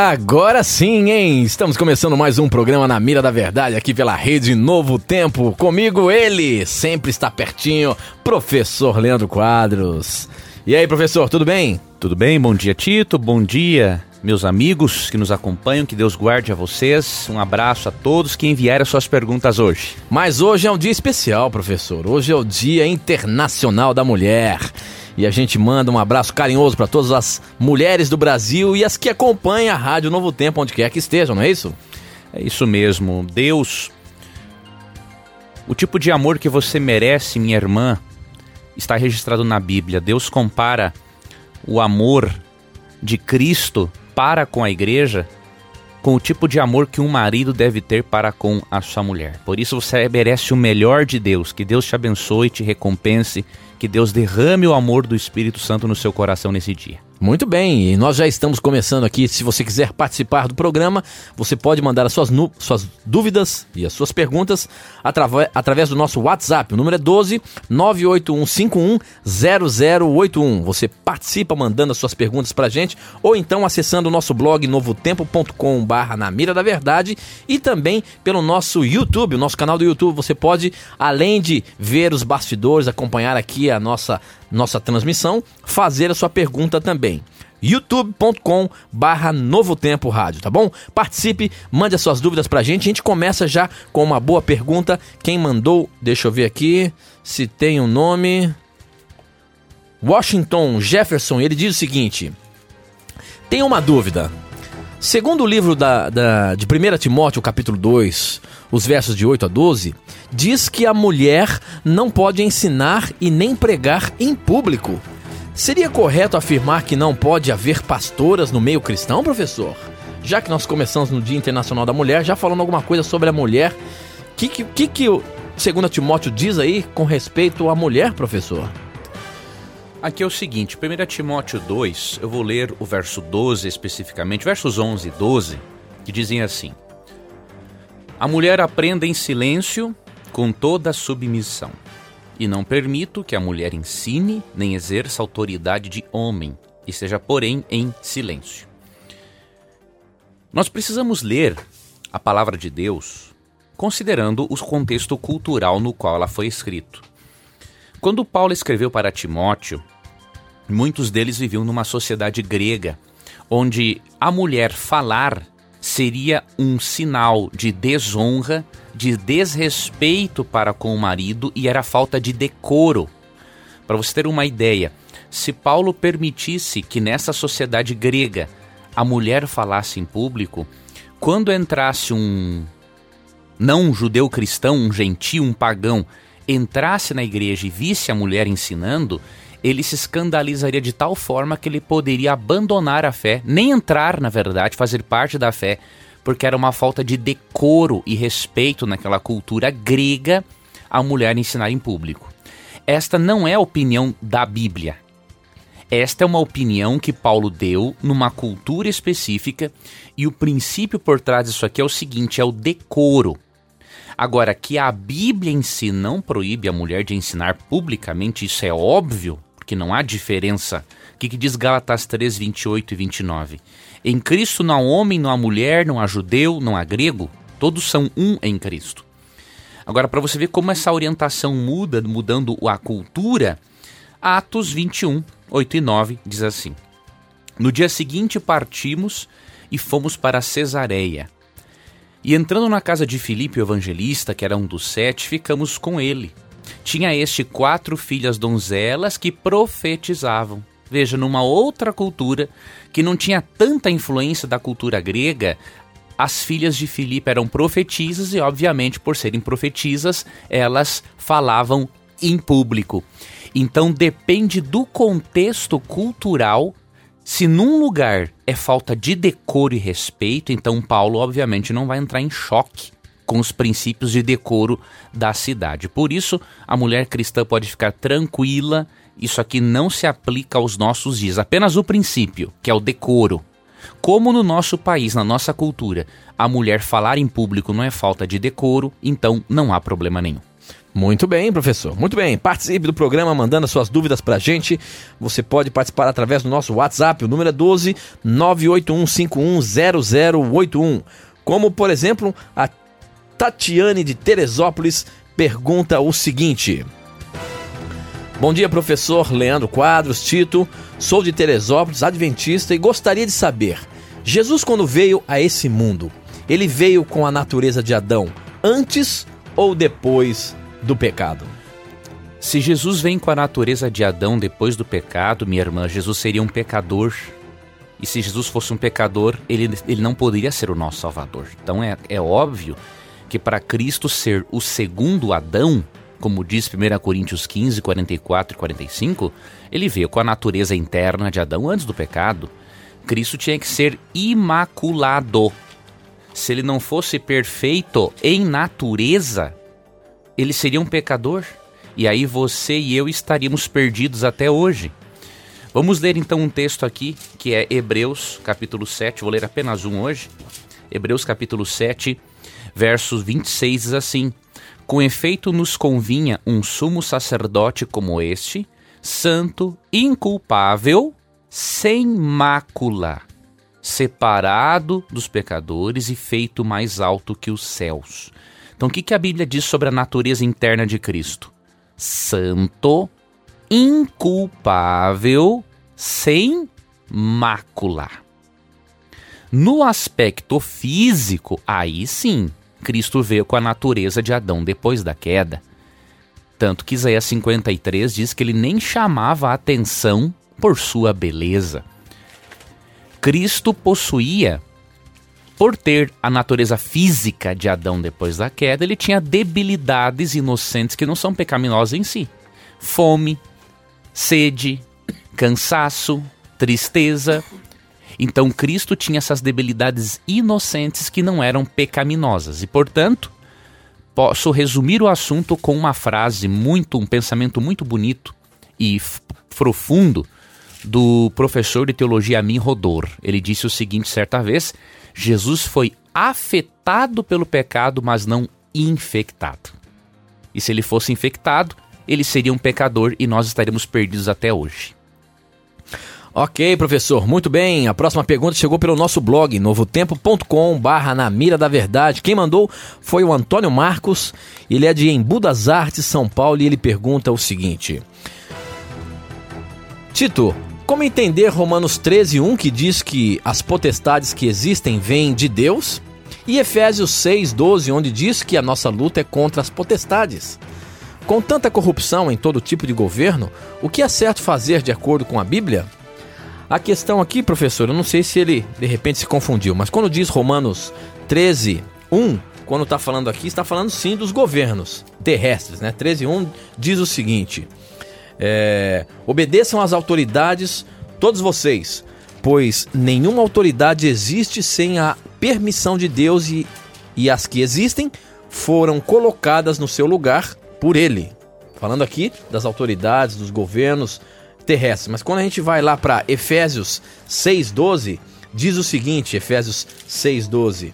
Agora sim, hein? Estamos começando mais um programa na Mira da Verdade aqui pela Rede Novo Tempo. Comigo ele, sempre está pertinho, professor Leandro Quadros. E aí, professor, tudo bem? Tudo bem? Bom dia, Tito. Bom dia, meus amigos que nos acompanham. Que Deus guarde a vocês. Um abraço a todos que enviaram suas perguntas hoje. Mas hoje é um dia especial, professor. Hoje é o Dia Internacional da Mulher. E a gente manda um abraço carinhoso para todas as mulheres do Brasil e as que acompanham a Rádio Novo Tempo, onde quer que estejam, não é isso? É isso mesmo. Deus, o tipo de amor que você merece, minha irmã, está registrado na Bíblia. Deus compara o amor de Cristo para com a igreja com o tipo de amor que um marido deve ter para com a sua mulher. Por isso você merece o melhor de Deus. Que Deus te abençoe, te recompense que Deus derrame o amor do Espírito Santo no seu coração nesse dia. Muito bem, e nós já estamos começando aqui. Se você quiser participar do programa, você pode mandar as suas, suas dúvidas e as suas perguntas através do nosso WhatsApp. O número é 12 98151 0081. Você participa mandando as suas perguntas pra gente ou então acessando o nosso blog novotempo.com/barra na mira da verdade e também pelo nosso YouTube, o nosso canal do YouTube. Você pode, além de ver os bastidores, acompanhar aqui a nossa nossa transmissão, fazer a sua pergunta também youtube.com barra Novo Tempo Rádio, tá bom? Participe, mande as suas dúvidas pra gente. A gente começa já com uma boa pergunta. Quem mandou, deixa eu ver aqui se tem um nome. Washington Jefferson, ele diz o seguinte: Tem uma dúvida. Segundo o livro da, da, de 1 Timóteo, capítulo 2, os versos de 8 a 12, diz que a mulher não pode ensinar e nem pregar em público. Seria correto afirmar que não pode haver pastoras no meio cristão, professor? Já que nós começamos no Dia Internacional da Mulher, já falando alguma coisa sobre a mulher, o que, que, que, que o 2 Timóteo diz aí com respeito à mulher, professor? Aqui é o seguinte, 1 Timóteo 2, eu vou ler o verso 12 especificamente, versos 11 e 12, que dizem assim: A mulher aprenda em silêncio com toda submissão, e não permito que a mulher ensine nem exerça autoridade de homem, e seja, porém, em silêncio. Nós precisamos ler a palavra de Deus considerando o contexto cultural no qual ela foi escrito. Quando Paulo escreveu para Timóteo, muitos deles viviam numa sociedade grega, onde a mulher falar seria um sinal de desonra de desrespeito para com o marido e era falta de decoro. Para você ter uma ideia, se Paulo permitisse que nessa sociedade grega a mulher falasse em público, quando entrasse um não um judeu cristão, um gentio, um pagão, entrasse na igreja e visse a mulher ensinando, ele se escandalizaria de tal forma que ele poderia abandonar a fé, nem entrar, na verdade, fazer parte da fé, porque era uma falta de decoro e respeito naquela cultura grega a mulher ensinar em público. Esta não é a opinião da Bíblia. Esta é uma opinião que Paulo deu numa cultura específica e o princípio por trás disso aqui é o seguinte: é o decoro. Agora, que a Bíblia em si não proíbe a mulher de ensinar publicamente, isso é óbvio, porque não há diferença. O que, que diz Gálatas 3, 28 e 29? Em Cristo não há homem, não há mulher, não há judeu, não há grego. Todos são um em Cristo. Agora, para você ver como essa orientação muda, mudando a cultura, Atos 21, 8 e 9 diz assim: No dia seguinte partimos e fomos para Cesareia. E entrando na casa de Filipe, o evangelista, que era um dos sete, ficamos com ele. Tinha este quatro filhas donzelas que profetizavam. Veja, numa outra cultura que não tinha tanta influência da cultura grega, as filhas de Filipe eram profetisas e, obviamente, por serem profetisas, elas falavam em público. Então depende do contexto cultural. Se num lugar é falta de decoro e respeito, então Paulo, obviamente, não vai entrar em choque com os princípios de decoro da cidade. Por isso, a mulher cristã pode ficar tranquila, isso aqui não se aplica aos nossos dias, apenas o princípio, que é o decoro. Como no nosso país, na nossa cultura, a mulher falar em público não é falta de decoro, então não há problema nenhum. Muito bem, professor. Muito bem. Participe do programa mandando as suas dúvidas pra gente. Você pode participar através do nosso WhatsApp. O número é 12 981510081. Como, por exemplo, a Tatiane de Teresópolis pergunta o seguinte: Bom dia, professor Leandro Quadros, Tito. Sou de Teresópolis, adventista e gostaria de saber: Jesus, quando veio a esse mundo, ele veio com a natureza de Adão antes ou depois do pecado? Se Jesus vem com a natureza de Adão depois do pecado, minha irmã, Jesus seria um pecador. E se Jesus fosse um pecador, ele, ele não poderia ser o nosso Salvador. Então é, é óbvio que para Cristo ser o segundo Adão, como diz 1 Coríntios 15, 44 e 45, ele veio com a natureza interna de Adão antes do pecado. Cristo tinha que ser imaculado. Se ele não fosse perfeito em natureza, ele seria um pecador. E aí você e eu estaríamos perdidos até hoje. Vamos ler então um texto aqui, que é Hebreus, capítulo 7. Vou ler apenas um hoje. Hebreus, capítulo 7, versos 26 diz assim: Com efeito nos convinha um sumo sacerdote como este, santo, inculpável, sem mácula, separado dos pecadores e feito mais alto que os céus. Então, o que, a Bíblia diz sobre a natureza interna de Cristo? Santo, inculpável, sem mácula. No aspecto físico, aí sim, Cristo veio com a natureza de Adão depois da queda. Tanto que Isaías 53 diz que ele nem chamava a atenção por sua beleza. Cristo possuía, por ter a natureza física de Adão depois da queda, ele tinha debilidades inocentes que não são pecaminosas em si: fome, sede, cansaço, tristeza. Então Cristo tinha essas debilidades inocentes que não eram pecaminosas e, portanto, posso resumir o assunto com uma frase muito, um pensamento muito bonito e profundo do professor de teologia Amin Rodor. Ele disse o seguinte certa vez: Jesus foi afetado pelo pecado, mas não infectado. E se ele fosse infectado, ele seria um pecador e nós estaríamos perdidos até hoje. Ok, professor, muito bem. A próxima pergunta chegou pelo nosso blog, novotempo.com barra na mira da verdade. Quem mandou foi o Antônio Marcos, ele é de Embu das Artes, São Paulo, e ele pergunta o seguinte. Tito, como entender Romanos 13, 1, que diz que as potestades que existem vêm de Deus? E Efésios 6, 12, onde diz que a nossa luta é contra as potestades? Com tanta corrupção em todo tipo de governo, o que é certo fazer de acordo com a Bíblia? A questão aqui, professor, eu não sei se ele de repente se confundiu, mas quando diz Romanos 13, 1, quando está falando aqui, está falando sim dos governos terrestres, né? 13, 1 diz o seguinte: é, obedeçam às autoridades, todos vocês, pois nenhuma autoridade existe sem a permissão de Deus e, e as que existem foram colocadas no seu lugar por Ele. Falando aqui das autoridades, dos governos terrestres. Mas quando a gente vai lá para Efésios 6,12, diz o seguinte: Efésios 6,12.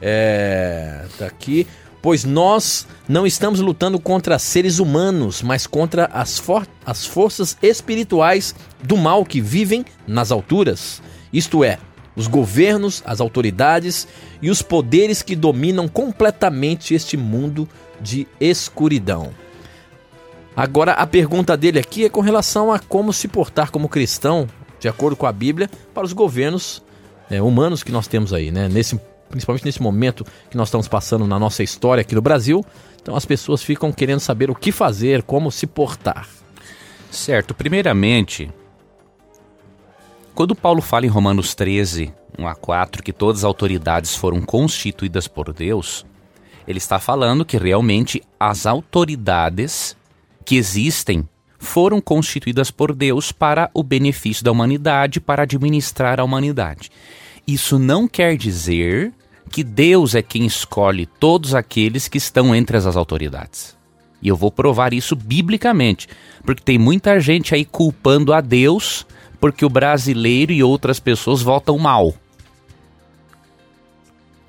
É, tá aqui pois nós não estamos lutando contra seres humanos, mas contra as, for as forças espirituais do mal que vivem nas alturas, isto é, os governos, as autoridades e os poderes que dominam completamente este mundo de escuridão. Agora, a pergunta dele aqui é com relação a como se portar como cristão, de acordo com a Bíblia, para os governos é, humanos que nós temos aí, né? Nesse principalmente nesse momento que nós estamos passando na nossa história aqui no Brasil. Então as pessoas ficam querendo saber o que fazer, como se portar. Certo, primeiramente, quando Paulo fala em Romanos 13, 1 a 4, que todas as autoridades foram constituídas por Deus, ele está falando que realmente as autoridades que existem foram constituídas por Deus para o benefício da humanidade, para administrar a humanidade. Isso não quer dizer que Deus é quem escolhe todos aqueles que estão entre as autoridades. E eu vou provar isso biblicamente, porque tem muita gente aí culpando a Deus porque o brasileiro e outras pessoas votam mal.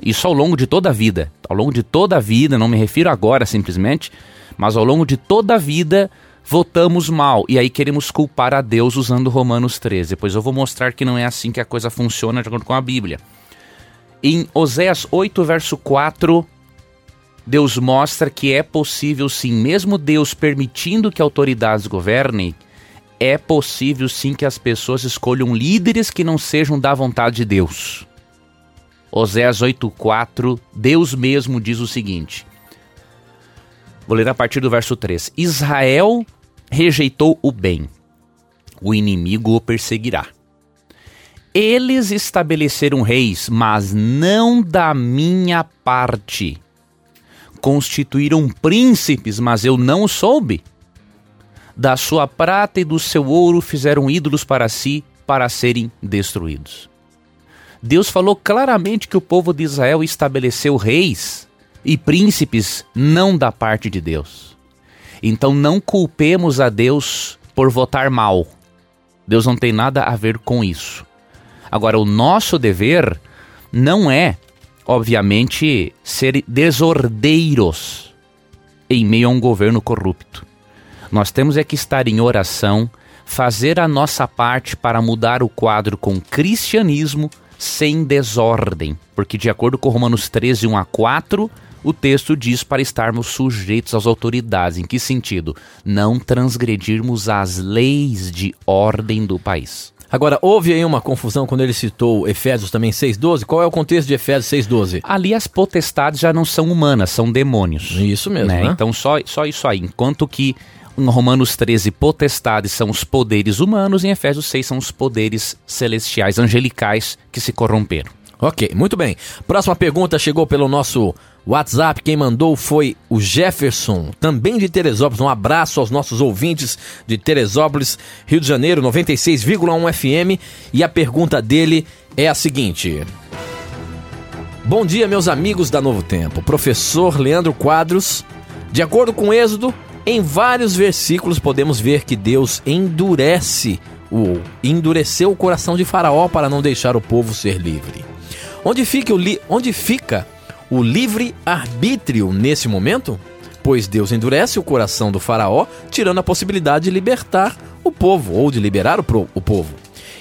Isso ao longo de toda a vida. Ao longo de toda a vida, não me refiro agora simplesmente, mas ao longo de toda a vida votamos mal e aí queremos culpar a Deus usando Romanos 13. Pois eu vou mostrar que não é assim que a coisa funciona de acordo com a Bíblia. Em Oséias 8, verso 4, Deus mostra que é possível sim, mesmo Deus permitindo que autoridades governem, é possível sim que as pessoas escolham líderes que não sejam da vontade de Deus. Oséias 8,4, Deus mesmo diz o seguinte. Vou ler a partir do verso 3. Israel rejeitou o bem, o inimigo o perseguirá. Eles estabeleceram reis, mas não da minha parte. Constituíram príncipes, mas eu não soube. Da sua prata e do seu ouro fizeram ídolos para si, para serem destruídos. Deus falou claramente que o povo de Israel estabeleceu reis e príncipes não da parte de Deus. Então não culpemos a Deus por votar mal. Deus não tem nada a ver com isso. Agora, o nosso dever não é, obviamente, ser desordeiros em meio a um governo corrupto. Nós temos é que estar em oração, fazer a nossa parte para mudar o quadro com cristianismo sem desordem, porque de acordo com Romanos 13, 1 a 4, o texto diz para estarmos sujeitos às autoridades. Em que sentido? Não transgredirmos as leis de ordem do país. Agora, houve aí uma confusão quando ele citou Efésios também 6,12. Qual é o contexto de Efésios 6,12? Ali as potestades já não são humanas, são demônios. Isso mesmo. Né? Né? Então, só, só isso aí. Enquanto que em Romanos 13, potestades são os poderes humanos, em Efésios 6 são os poderes celestiais, angelicais, que se corromperam. Ok, muito bem. Próxima pergunta chegou pelo nosso WhatsApp. Quem mandou foi o Jefferson, também de Teresópolis. Um abraço aos nossos ouvintes de Teresópolis, Rio de Janeiro, 96,1 FM. E a pergunta dele é a seguinte: Bom dia, meus amigos da Novo Tempo. Professor Leandro Quadros. De acordo com Êxodo, em vários versículos podemos ver que Deus endurece o endureceu o coração de Faraó para não deixar o povo ser livre. Onde fica o, li, onde fica o livre arbítrio nesse momento? Pois Deus endurece o coração do Faraó, tirando a possibilidade de libertar o povo ou de liberar o, o povo.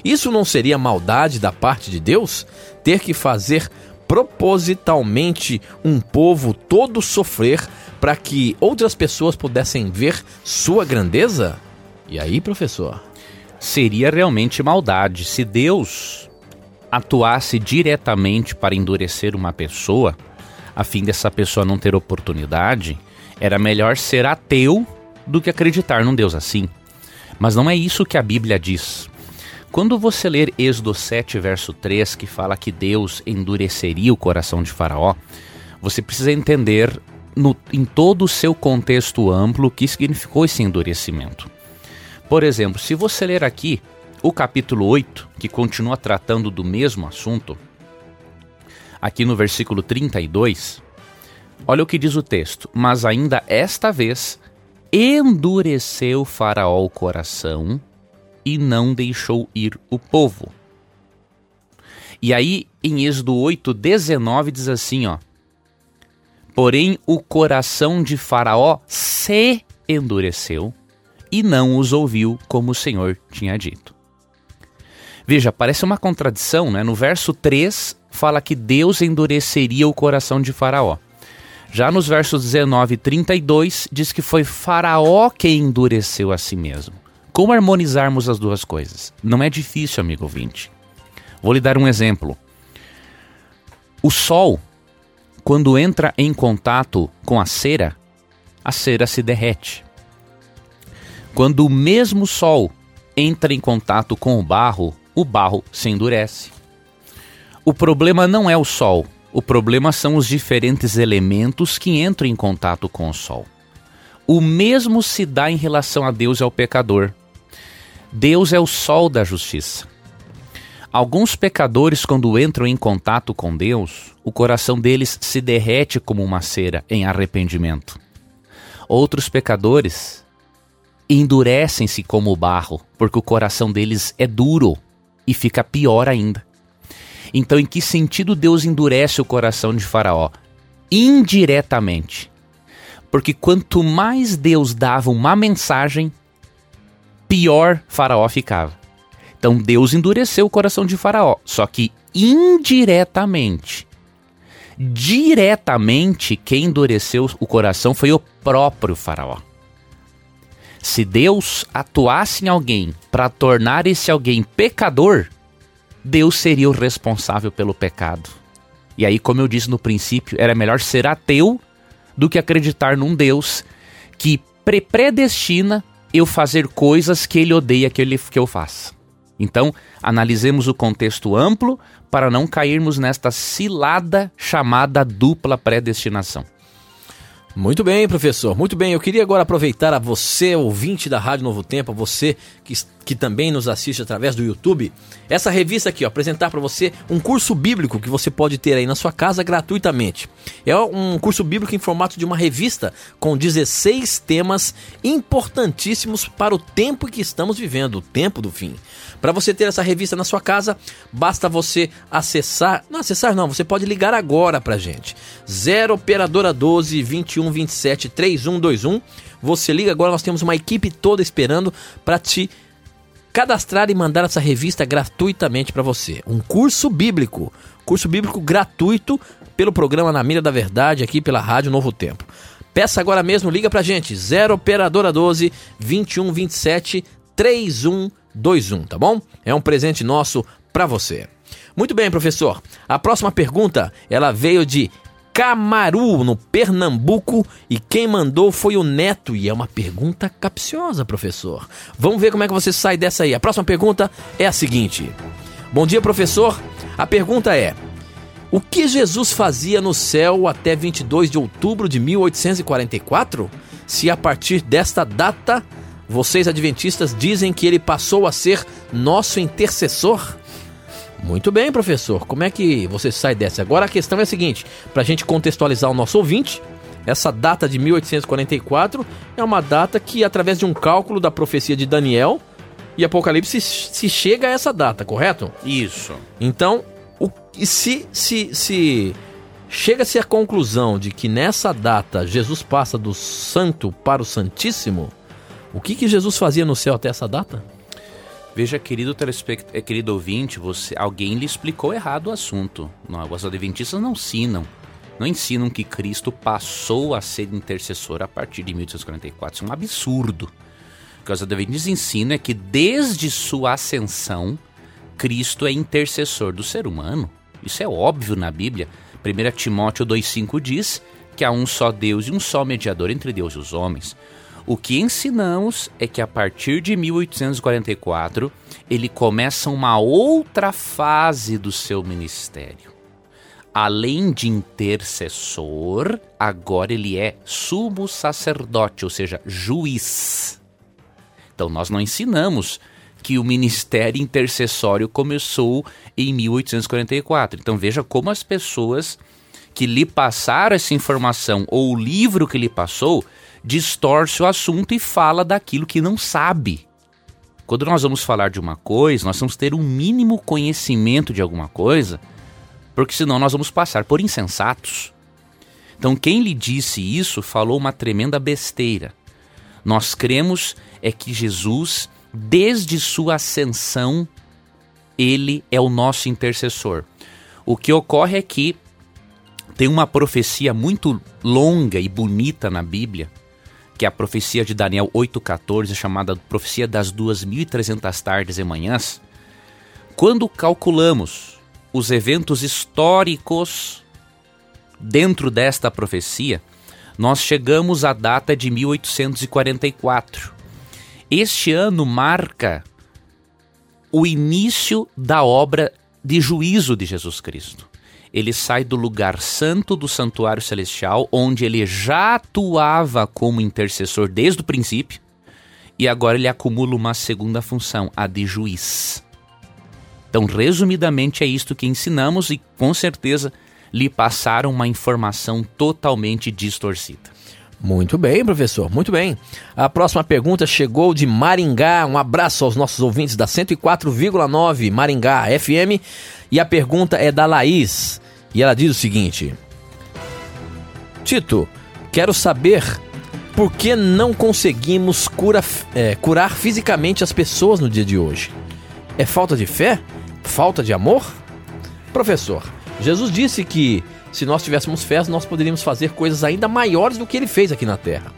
Isso não seria maldade da parte de Deus? Ter que fazer propositalmente um povo todo sofrer para que outras pessoas pudessem ver sua grandeza? E aí, professor? Seria realmente maldade se Deus atuasse diretamente para endurecer uma pessoa, a fim dessa pessoa não ter oportunidade, era melhor ser ateu do que acreditar num Deus assim. Mas não é isso que a Bíblia diz. Quando você ler Êxodo 7, verso 3, que fala que Deus endureceria o coração de Faraó, você precisa entender no, em todo o seu contexto amplo que significou esse endurecimento. Por exemplo, se você ler aqui o capítulo 8, que continua tratando do mesmo assunto, aqui no versículo 32, olha o que diz o texto: Mas ainda esta vez endureceu Faraó o coração e não deixou ir o povo. E aí, em Êxodo 8, 19, diz assim: ó. Porém, o coração de Faraó se endureceu e não os ouviu como o Senhor tinha dito. Veja, parece uma contradição, né? No verso 3 fala que Deus endureceria o coração de Faraó. Já nos versos 19 e 32 diz que foi Faraó quem endureceu a si mesmo. Como harmonizarmos as duas coisas? Não é difícil, amigo ouvinte. Vou lhe dar um exemplo. O sol, quando entra em contato com a cera, a cera se derrete. Quando o mesmo sol entra em contato com o barro, o barro se endurece. O problema não é o Sol, o problema são os diferentes elementos que entram em contato com o Sol. O mesmo se dá em relação a Deus e ao pecador. Deus é o Sol da justiça. Alguns pecadores, quando entram em contato com Deus, o coração deles se derrete como uma cera em arrependimento. Outros pecadores endurecem-se como barro, porque o coração deles é duro e fica pior ainda. Então, em que sentido Deus endurece o coração de Faraó? Indiretamente. Porque quanto mais Deus dava uma mensagem, pior Faraó ficava. Então Deus endureceu o coração de Faraó, só que indiretamente. Diretamente, quem endureceu o coração foi o próprio Faraó. Se Deus atuasse em alguém para tornar esse alguém pecador, Deus seria o responsável pelo pecado. E aí, como eu disse no princípio, era melhor ser ateu do que acreditar num Deus que predestina eu fazer coisas que ele odeia que, ele, que eu faça. Então, analisemos o contexto amplo para não cairmos nesta cilada chamada dupla predestinação. Muito bem, professor. Muito bem. Eu queria agora aproveitar a você, ouvinte da Rádio Novo Tempo, a você que, que também nos assiste através do YouTube, essa revista aqui, ó, apresentar para você um curso bíblico que você pode ter aí na sua casa gratuitamente. É um curso bíblico em formato de uma revista com 16 temas importantíssimos para o tempo que estamos vivendo, o tempo do fim. Para você ter essa revista na sua casa, basta você acessar, não acessar não, você pode ligar agora pra gente. 0 operadora 12 21 27 3121. Você liga agora, nós temos uma equipe toda esperando para te cadastrar e mandar essa revista gratuitamente para você. Um curso bíblico, curso bíblico gratuito pelo programa Na Mira da Verdade aqui pela Rádio Novo Tempo. Peça agora mesmo, liga pra gente, 0 operadora 12 21 27 3121. 21, tá bom? É um presente nosso para você. Muito bem, professor. A próxima pergunta, ela veio de Camaru, no Pernambuco, e quem mandou foi o Neto, e é uma pergunta capciosa, professor. Vamos ver como é que você sai dessa aí. A próxima pergunta é a seguinte: Bom dia, professor. A pergunta é: O que Jesus fazia no céu até 22 de outubro de 1844? Se a partir desta data vocês adventistas dizem que ele passou a ser nosso intercessor? Muito bem, professor. Como é que você sai dessa? Agora a questão é a seguinte: para a gente contextualizar o nosso ouvinte, essa data de 1844 é uma data que, através de um cálculo da profecia de Daniel e Apocalipse, se chega a essa data, correto? Isso. Então, o, se, se, se chega-se à conclusão de que nessa data Jesus passa do santo para o santíssimo, o que, que Jesus fazia no céu até essa data? Veja, querido telespect... Eh, querido ouvinte, você... alguém lhe explicou errado o assunto. Não, os adventistas não ensinam. Não ensinam que Cristo passou a ser intercessor a partir de 1844. Isso é um absurdo. O que os adventistas ensinam é que desde sua ascensão, Cristo é intercessor do ser humano. Isso é óbvio na Bíblia. 1 Timóteo 2,5 diz que há um só Deus e um só mediador entre Deus e os homens. O que ensinamos é que a partir de 1844 ele começa uma outra fase do seu ministério. Além de intercessor, agora ele é sumo sacerdote, ou seja, juiz. Então nós não ensinamos que o ministério intercessório começou em 1844. Então veja como as pessoas que lhe passaram essa informação ou o livro que lhe passou distorce o assunto e fala daquilo que não sabe. Quando nós vamos falar de uma coisa, nós vamos ter um mínimo conhecimento de alguma coisa, porque senão nós vamos passar por insensatos. Então, quem lhe disse isso falou uma tremenda besteira. Nós cremos é que Jesus, desde sua ascensão, ele é o nosso intercessor. O que ocorre é que tem uma profecia muito longa e bonita na Bíblia, que é a profecia de Daniel 8,14, chamada profecia das 2.300 tardes e manhãs, quando calculamos os eventos históricos dentro desta profecia, nós chegamos à data de 1844. Este ano marca o início da obra de juízo de Jesus Cristo ele sai do lugar santo do santuário celestial, onde ele já atuava como intercessor desde o princípio, e agora ele acumula uma segunda função, a de juiz. Então, resumidamente, é isto que ensinamos e com certeza lhe passaram uma informação totalmente distorcida. Muito bem, professor, muito bem. A próxima pergunta chegou de Maringá. Um abraço aos nossos ouvintes da 104,9 Maringá FM. E a pergunta é da Laís. E ela diz o seguinte: Tito, quero saber por que não conseguimos cura, é, curar fisicamente as pessoas no dia de hoje. É falta de fé? Falta de amor? Professor, Jesus disse que se nós tivéssemos fé, nós poderíamos fazer coisas ainda maiores do que ele fez aqui na Terra.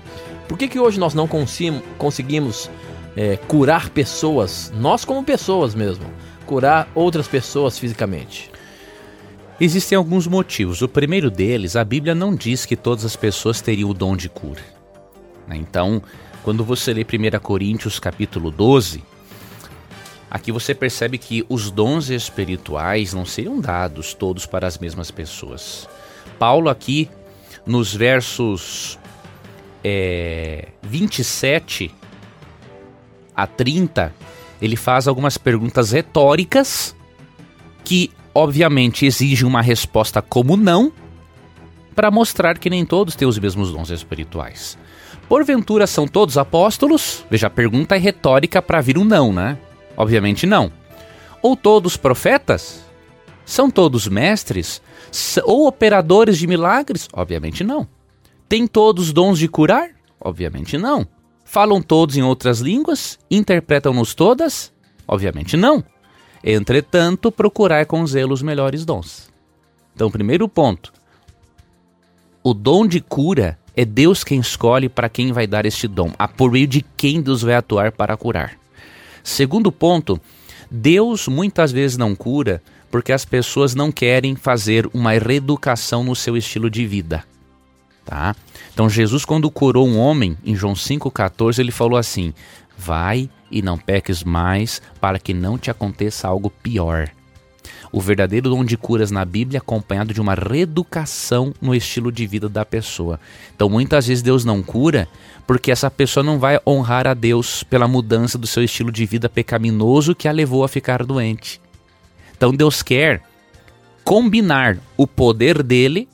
Por que, que hoje nós não conseguimos é, curar pessoas, nós como pessoas mesmo, curar outras pessoas fisicamente? Existem alguns motivos. O primeiro deles, a Bíblia não diz que todas as pessoas teriam o dom de cura. Né? Então, quando você lê 1 Coríntios capítulo 12, aqui você percebe que os dons espirituais não seriam dados todos para as mesmas pessoas. Paulo aqui, nos versos é, 27 a 30, ele faz algumas perguntas retóricas que, obviamente, exigem uma resposta como não, para mostrar que nem todos têm os mesmos dons espirituais. Porventura são todos apóstolos? Veja, a pergunta é retórica para vir um não, né? Obviamente não. Ou todos profetas? São todos mestres? Ou operadores de milagres? Obviamente não. Tem todos dons de curar? Obviamente não. Falam todos em outras línguas? Interpretam-nos todas? Obviamente não. Entretanto, procurar com zelo os melhores dons. Então, primeiro ponto: o dom de cura é Deus quem escolhe para quem vai dar este dom, a por meio de quem Deus vai atuar para curar. Segundo ponto, Deus muitas vezes não cura porque as pessoas não querem fazer uma reeducação no seu estilo de vida. Tá? Então Jesus quando curou um homem em João 5:14, ele falou assim: "Vai e não peques mais, para que não te aconteça algo pior." o verdadeiro dom de curas na Bíblia acompanhado de uma reeducação no estilo de vida da pessoa. Então muitas vezes Deus não cura porque essa pessoa não vai honrar a Deus pela mudança do seu estilo de vida pecaminoso que a levou a ficar doente. Então Deus quer combinar o poder dele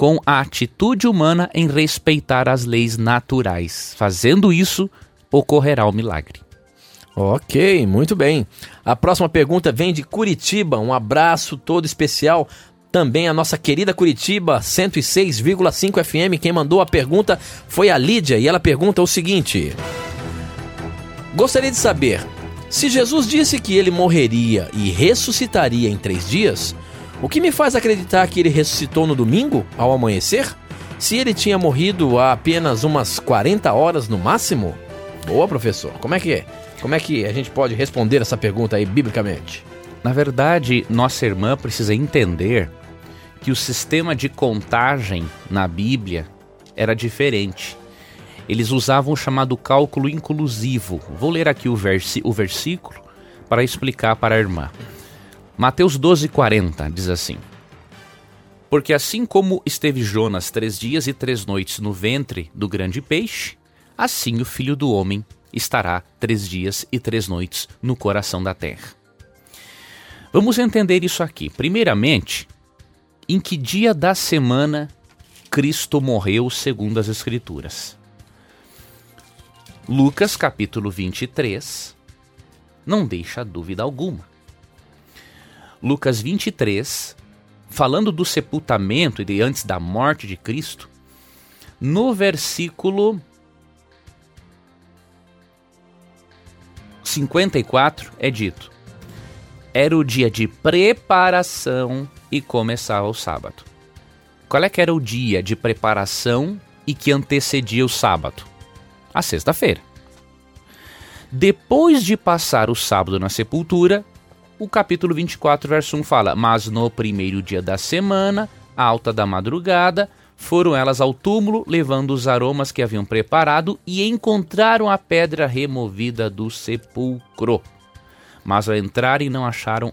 com a atitude humana em respeitar as leis naturais. Fazendo isso, ocorrerá o milagre. Ok, muito bem. A próxima pergunta vem de Curitiba. Um abraço todo especial também a nossa querida Curitiba 106,5 FM. Quem mandou a pergunta foi a Lídia e ela pergunta o seguinte: Gostaria de saber, se Jesus disse que ele morreria e ressuscitaria em três dias, o que me faz acreditar que ele ressuscitou no domingo, ao amanhecer? Se ele tinha morrido há apenas umas 40 horas no máximo? Boa, professor. Como é que é? Como é que a gente pode responder essa pergunta aí biblicamente? Na verdade, nossa irmã precisa entender que o sistema de contagem na Bíblia era diferente. Eles usavam o chamado cálculo inclusivo. Vou ler aqui o, o versículo para explicar para a irmã. Mateus 12,40 diz assim: Porque assim como esteve Jonas três dias e três noites no ventre do grande peixe, assim o filho do homem estará três dias e três noites no coração da terra. Vamos entender isso aqui. Primeiramente, em que dia da semana Cristo morreu segundo as Escrituras? Lucas capítulo 23 não deixa dúvida alguma. Lucas 23, falando do sepultamento e de antes da morte de Cristo, no versículo 54 é dito: Era o dia de preparação e começava o sábado. Qual é que era o dia de preparação e que antecedia o sábado? A sexta-feira. Depois de passar o sábado na sepultura, o capítulo 24, verso 1 fala: Mas no primeiro dia da semana, alta da madrugada, foram elas ao túmulo, levando os aromas que haviam preparado, e encontraram a pedra removida do sepulcro. Mas ao entrarem, não acharam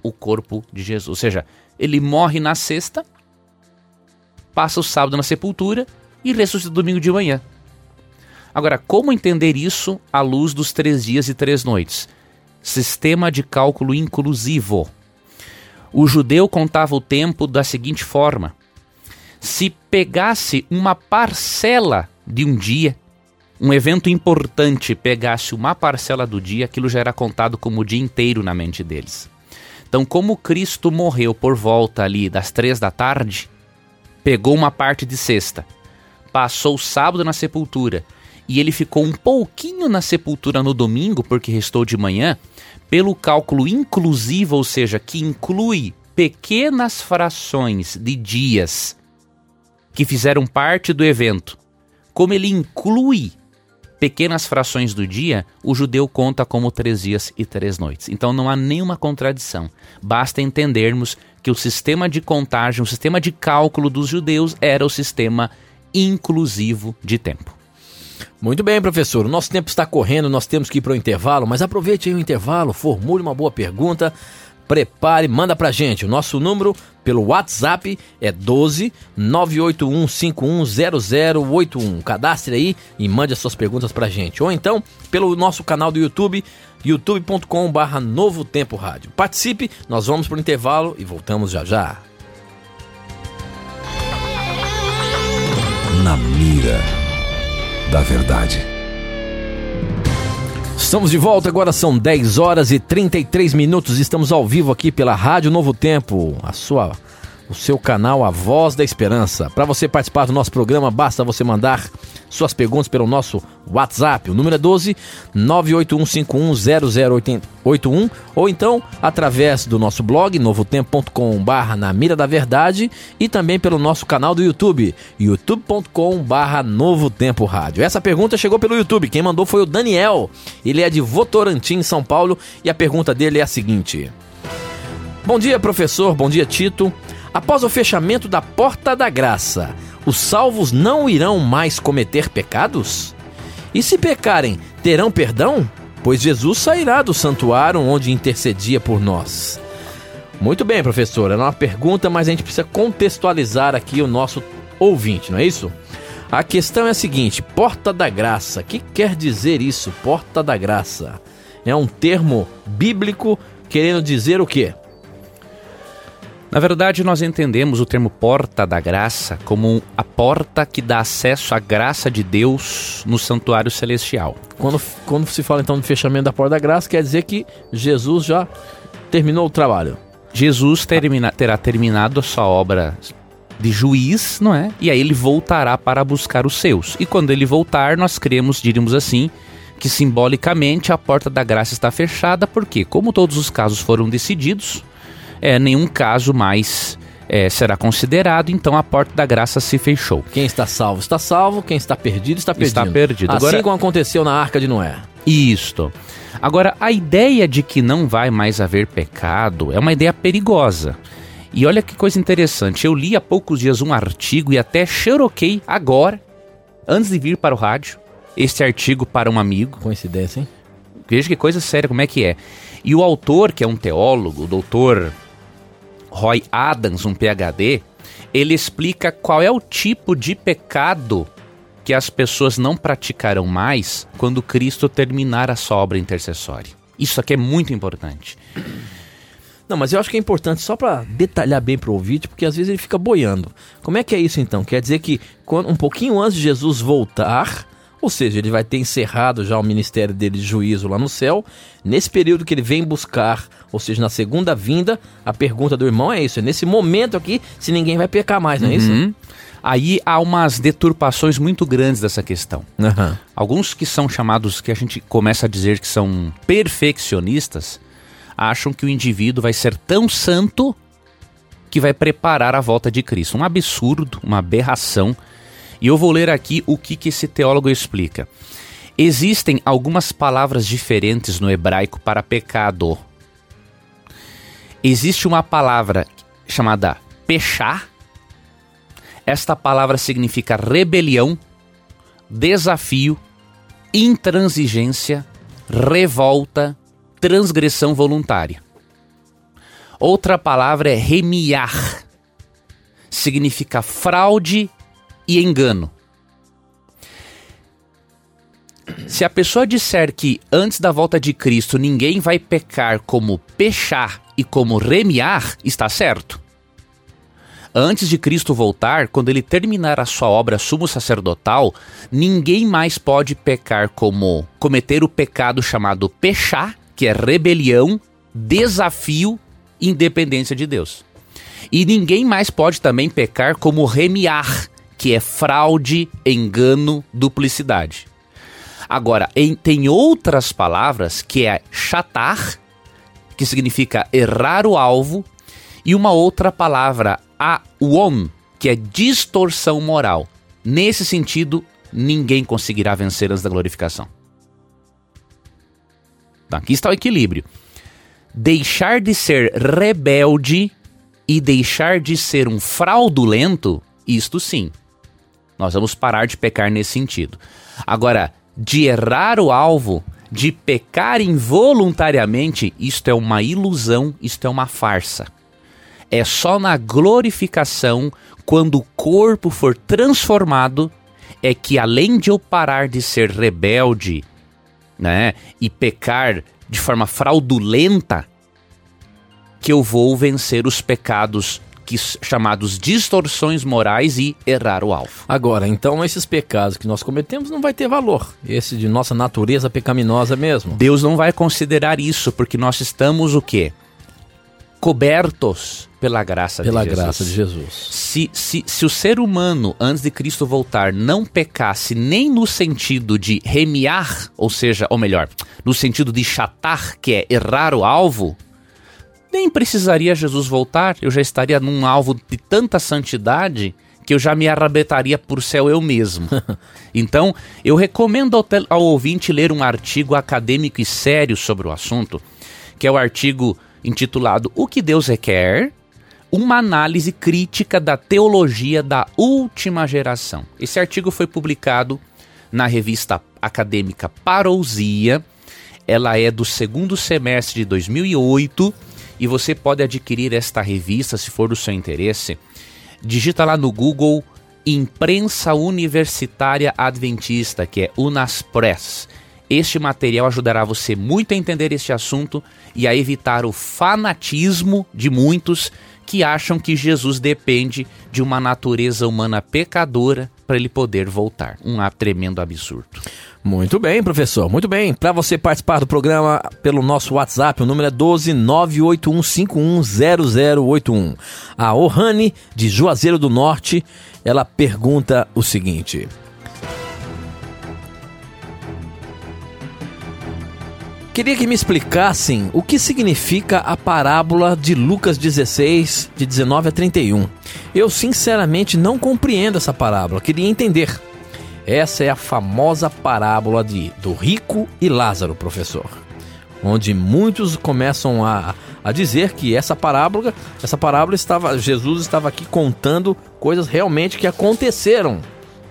o corpo de Jesus. Ou seja, ele morre na sexta, passa o sábado na sepultura e ressuscita domingo de manhã. Agora, como entender isso à luz dos três dias e três noites? Sistema de cálculo inclusivo. O judeu contava o tempo da seguinte forma: se pegasse uma parcela de um dia, um evento importante pegasse uma parcela do dia, aquilo já era contado como o dia inteiro na mente deles. Então, como Cristo morreu por volta ali das três da tarde, pegou uma parte de sexta, passou o sábado na sepultura e ele ficou um pouquinho na sepultura no domingo, porque restou de manhã, pelo cálculo inclusivo, ou seja, que inclui pequenas frações de dias que fizeram parte do evento. Como ele inclui pequenas frações do dia, o judeu conta como três dias e três noites. Então não há nenhuma contradição. Basta entendermos que o sistema de contagem, o sistema de cálculo dos judeus era o sistema inclusivo de tempo. Muito bem, professor. O nosso tempo está correndo, nós temos que ir para o intervalo, mas aproveite aí o intervalo, formule uma boa pergunta, prepare, manda pra gente. O nosso número pelo WhatsApp é 12 981510081. Cadastre aí e mande as suas perguntas pra gente. Ou então pelo nosso canal do YouTube, youtube.com/barra Novo Tempo Rádio. Participe, nós vamos pro intervalo e voltamos já já. Na mira da verdade. Estamos de volta, agora são 10 horas e 33 minutos. Estamos ao vivo aqui pela Rádio Novo Tempo, a sua o seu canal A Voz da Esperança. Para você participar do nosso programa, basta você mandar suas perguntas pelo nosso WhatsApp. O número é 12 981510081 ou então através do nosso blog novotempo.com/barra na mira da verdade e também pelo nosso canal do YouTube, youtube.com/barra Novo Tempo Rádio. Essa pergunta chegou pelo YouTube. Quem mandou foi o Daniel. Ele é de Votorantim, São Paulo, e a pergunta dele é a seguinte: Bom dia, professor. Bom dia, Tito. Após o fechamento da porta da graça, os salvos não irão mais cometer pecados? E se pecarem, terão perdão? Pois Jesus sairá do santuário onde intercedia por nós. Muito bem, professor. É uma pergunta, mas a gente precisa contextualizar aqui o nosso ouvinte, não é isso? A questão é a seguinte: porta da graça. O que quer dizer isso? Porta da graça. É um termo bíblico querendo dizer o quê? Na verdade, nós entendemos o termo porta da graça como a porta que dá acesso à graça de Deus no santuário celestial. Quando, quando se fala então do fechamento da porta da graça, quer dizer que Jesus já terminou o trabalho. Jesus termina, terá terminado a sua obra de juiz, não é? E aí ele voltará para buscar os seus. E quando ele voltar, nós cremos, diríamos assim, que simbolicamente a porta da graça está fechada, porque, como todos os casos foram decididos, é, nenhum caso mais é, será considerado, então a porta da graça se fechou. Quem está salvo está salvo, quem está perdido está perdido. Está perdido. Assim Agora, como aconteceu na Arca de Noé. Isto. Agora, a ideia de que não vai mais haver pecado é uma ideia perigosa. E olha que coisa interessante, eu li há poucos dias um artigo e até xeroquei agora, antes de vir para o rádio, este artigo para um amigo. Coincidência, hein? Veja que coisa séria, como é que é. E o autor, que é um teólogo, o doutor Roy Adams, um PhD, ele explica qual é o tipo de pecado que as pessoas não praticarão mais quando Cristo terminar a sua obra intercessória. Isso aqui é muito importante. Não, mas eu acho que é importante só para detalhar bem para o ouvinte, porque às vezes ele fica boiando. Como é que é isso então? Quer dizer que quando, um pouquinho antes de Jesus voltar, ou seja, ele vai ter encerrado já o ministério dele de juízo lá no céu. Nesse período que ele vem buscar, ou seja, na segunda vinda, a pergunta do irmão é isso: é nesse momento aqui, se ninguém vai pecar mais, não é isso? Uhum. Aí há umas deturpações muito grandes dessa questão. Uhum. Alguns que são chamados, que a gente começa a dizer que são perfeccionistas, acham que o indivíduo vai ser tão santo que vai preparar a volta de Cristo. Um absurdo, uma aberração e eu vou ler aqui o que, que esse teólogo explica. Existem algumas palavras diferentes no hebraico para pecado. Existe uma palavra chamada pechar. Esta palavra significa rebelião, desafio, intransigência, revolta, transgressão voluntária. Outra palavra é remiar. Significa fraude e engano. Se a pessoa disser que antes da volta de Cristo ninguém vai pecar como pechar e como remiar, está certo. Antes de Cristo voltar, quando ele terminar a sua obra sumo sacerdotal, ninguém mais pode pecar como cometer o pecado chamado pechar, que é rebelião, desafio, independência de Deus. E ninguém mais pode também pecar como remiar, que é fraude, engano, duplicidade. Agora, em, tem outras palavras que é chatar, que significa errar o alvo, e uma outra palavra, awon, que é distorção moral. Nesse sentido, ninguém conseguirá vencer antes da glorificação. Então, aqui está o equilíbrio. Deixar de ser rebelde e deixar de ser um fraudulento, isto sim. Nós vamos parar de pecar nesse sentido. Agora, de errar o alvo, de pecar involuntariamente, isto é uma ilusão, isto é uma farsa. É só na glorificação, quando o corpo for transformado, é que além de eu parar de ser rebelde, né, e pecar de forma fraudulenta, que eu vou vencer os pecados que, chamados distorções morais e errar o alvo. Agora, então esses pecados que nós cometemos não vai ter valor. Esse de nossa natureza pecaminosa mesmo. Deus não vai considerar isso, porque nós estamos o quê? Cobertos pela graça Pela de Jesus. graça de Jesus. Se, se, se o ser humano, antes de Cristo voltar, não pecasse nem no sentido de remiar, ou seja, ou melhor, no sentido de chatar, que é errar o alvo, nem precisaria Jesus voltar, eu já estaria num alvo de tanta santidade que eu já me arrebentaria por céu eu mesmo. então, eu recomendo ao, ao, ouvinte ler um artigo acadêmico e sério sobre o assunto, que é o artigo intitulado O que Deus requer? Uma análise crítica da teologia da última geração. Esse artigo foi publicado na revista acadêmica Parousia. Ela é do segundo semestre de 2008 e você pode adquirir esta revista se for do seu interesse. Digita lá no Google Imprensa Universitária Adventista, que é Unaspress. Este material ajudará você muito a entender este assunto e a evitar o fanatismo de muitos que acham que Jesus depende de uma natureza humana pecadora para ele poder voltar. Um tremendo absurdo. Muito bem, professor. Muito bem. Para você participar do programa pelo nosso WhatsApp, o número é 12981510081. A Ohane, de Juazeiro do Norte, ela pergunta o seguinte: Queria que me explicassem o que significa a parábola de Lucas 16, de 19 a 31. Eu sinceramente não compreendo essa parábola, queria entender. Essa é a famosa parábola de, do rico e Lázaro, professor. Onde muitos começam a, a dizer que essa parábola, essa parábola estava, Jesus estava aqui contando coisas realmente que aconteceram.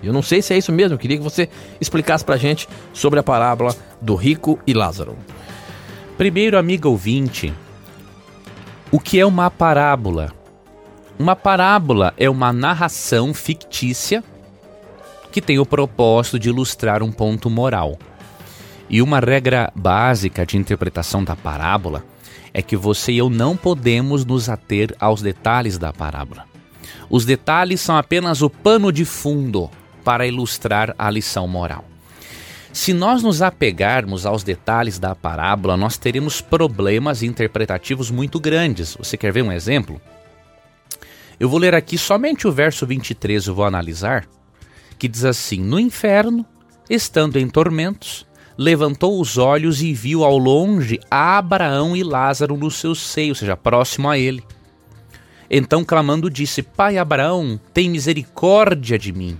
Eu não sei se é isso mesmo, queria que você explicasse pra gente sobre a parábola do rico e Lázaro. Primeiro, amigo ouvinte, o que é uma parábola? Uma parábola é uma narração fictícia que tem o propósito de ilustrar um ponto moral. E uma regra básica de interpretação da parábola é que você e eu não podemos nos ater aos detalhes da parábola. Os detalhes são apenas o pano de fundo para ilustrar a lição moral. Se nós nos apegarmos aos detalhes da parábola, nós teremos problemas interpretativos muito grandes. Você quer ver um exemplo? Eu vou ler aqui somente o verso 23, eu vou analisar que diz assim: No inferno, estando em tormentos, levantou os olhos e viu ao longe Abraão e Lázaro no seu seio, ou seja, próximo a ele. Então, clamando, disse: Pai Abraão, tem misericórdia de mim,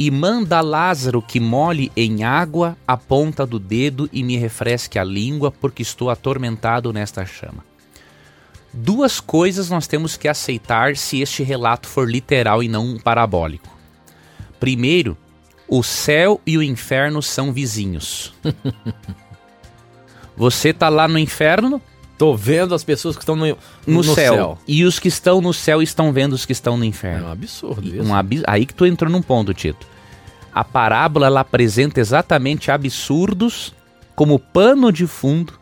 e manda Lázaro que molhe em água a ponta do dedo e me refresque a língua, porque estou atormentado nesta chama. Duas coisas nós temos que aceitar se este relato for literal e não parabólico. Primeiro, o céu e o inferno são vizinhos. Você tá lá no inferno? Tô vendo as pessoas que estão no, no, no céu. céu. E os que estão no céu estão vendo os que estão no inferno. É um absurdo isso. Um ab... Aí que tu entrou num ponto, Tito. A parábola ela apresenta exatamente absurdos como pano de fundo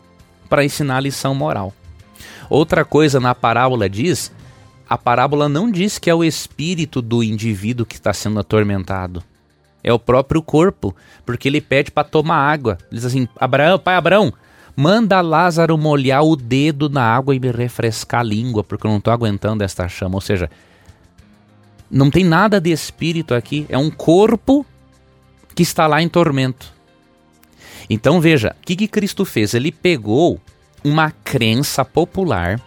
para ensinar a lição moral. Outra coisa na parábola diz, a parábola não diz que é o espírito do indivíduo que está sendo atormentado. É o próprio corpo, porque ele pede para tomar água. Ele diz assim: Abraão, pai Abraão, manda Lázaro molhar o dedo na água e me refrescar a língua, porque eu não estou aguentando esta chama. Ou seja, não tem nada de espírito aqui, é um corpo que está lá em tormento. Então veja, o que, que Cristo fez? Ele pegou uma crença popular.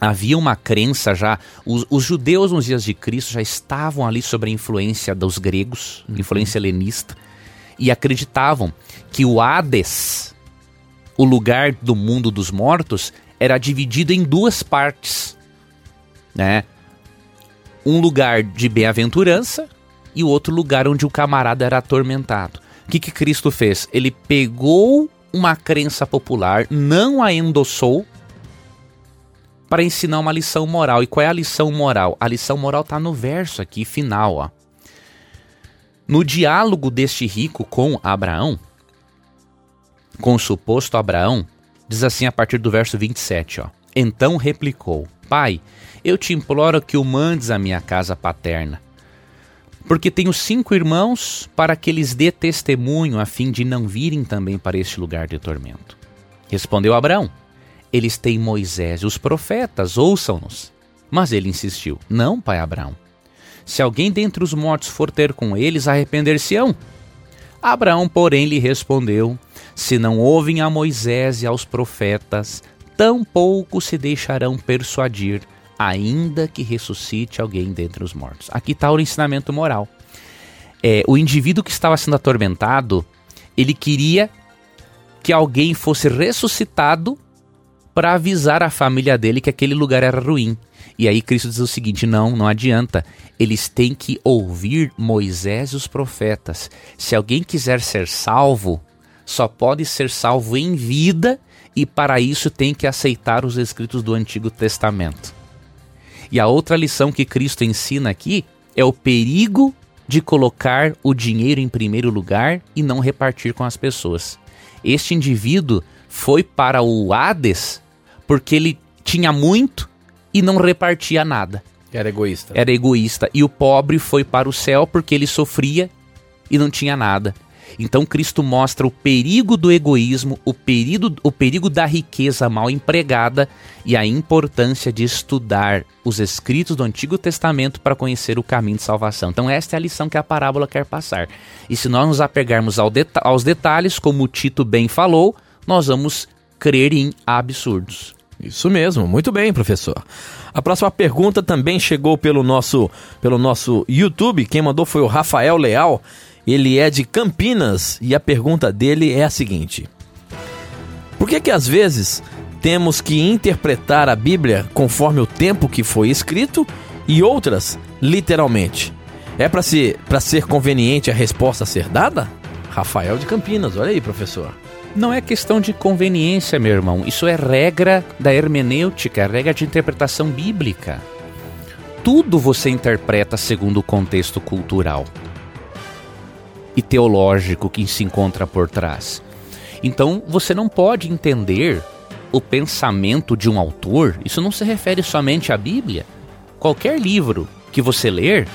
Havia uma crença já, os, os, judeus nos dias de Cristo já estavam ali sob a influência dos gregos, uhum. influência helenista, e acreditavam que o Hades, o lugar do mundo dos mortos, era dividido em duas partes, né? Um lugar de bem-aventurança e o outro lugar onde o camarada era atormentado. O que, que Cristo fez? Ele pegou uma crença popular, não a endossou para ensinar uma lição moral. E qual é a lição moral? A lição moral está no verso aqui final. Ó. No diálogo deste rico com Abraão, com o suposto Abraão, diz assim a partir do verso 27, ó. Então replicou: Pai, eu te imploro que o mandes à minha casa paterna, porque tenho cinco irmãos para que lhes dê testemunho a fim de não virem também para este lugar de tormento. Respondeu Abraão: Eles têm Moisés e os profetas, ouçam-nos. Mas ele insistiu: Não, pai Abraão. Se alguém dentre os mortos for ter com eles, arrepender-se-ão. Abraão, porém, lhe respondeu: Se não ouvem a Moisés e aos profetas, tampouco se deixarão persuadir ainda que ressuscite alguém dentre os mortos. Aqui está o ensinamento moral. É, o indivíduo que estava sendo atormentado, ele queria que alguém fosse ressuscitado para avisar a família dele que aquele lugar era ruim. E aí Cristo diz o seguinte: não, não adianta. Eles têm que ouvir Moisés e os profetas. Se alguém quiser ser salvo, só pode ser salvo em vida e para isso tem que aceitar os escritos do Antigo Testamento. E a outra lição que Cristo ensina aqui é o perigo de colocar o dinheiro em primeiro lugar e não repartir com as pessoas. Este indivíduo foi para o Hades porque ele tinha muito e não repartia nada. Era egoísta. Era egoísta. E o pobre foi para o céu porque ele sofria e não tinha nada. Então Cristo mostra o perigo do egoísmo, o perigo, o perigo da riqueza mal empregada e a importância de estudar os escritos do Antigo Testamento para conhecer o caminho de salvação. Então esta é a lição que a parábola quer passar. E se nós nos apegarmos ao deta aos detalhes, como o Tito bem falou, nós vamos crer em absurdos. Isso mesmo, muito bem, professor. A próxima pergunta também chegou pelo nosso, pelo nosso YouTube. Quem mandou foi o Rafael Leal. Ele é de Campinas e a pergunta dele é a seguinte: Por que que às vezes temos que interpretar a Bíblia conforme o tempo que foi escrito e outras literalmente? É para ser, ser conveniente a resposta ser dada? Rafael de Campinas, olha aí, professor. Não é questão de conveniência, meu irmão. Isso é regra da hermenêutica, regra de interpretação bíblica. Tudo você interpreta segundo o contexto cultural e teológico que se encontra por trás. Então, você não pode entender o pensamento de um autor, isso não se refere somente à Bíblia. Qualquer livro que você ler,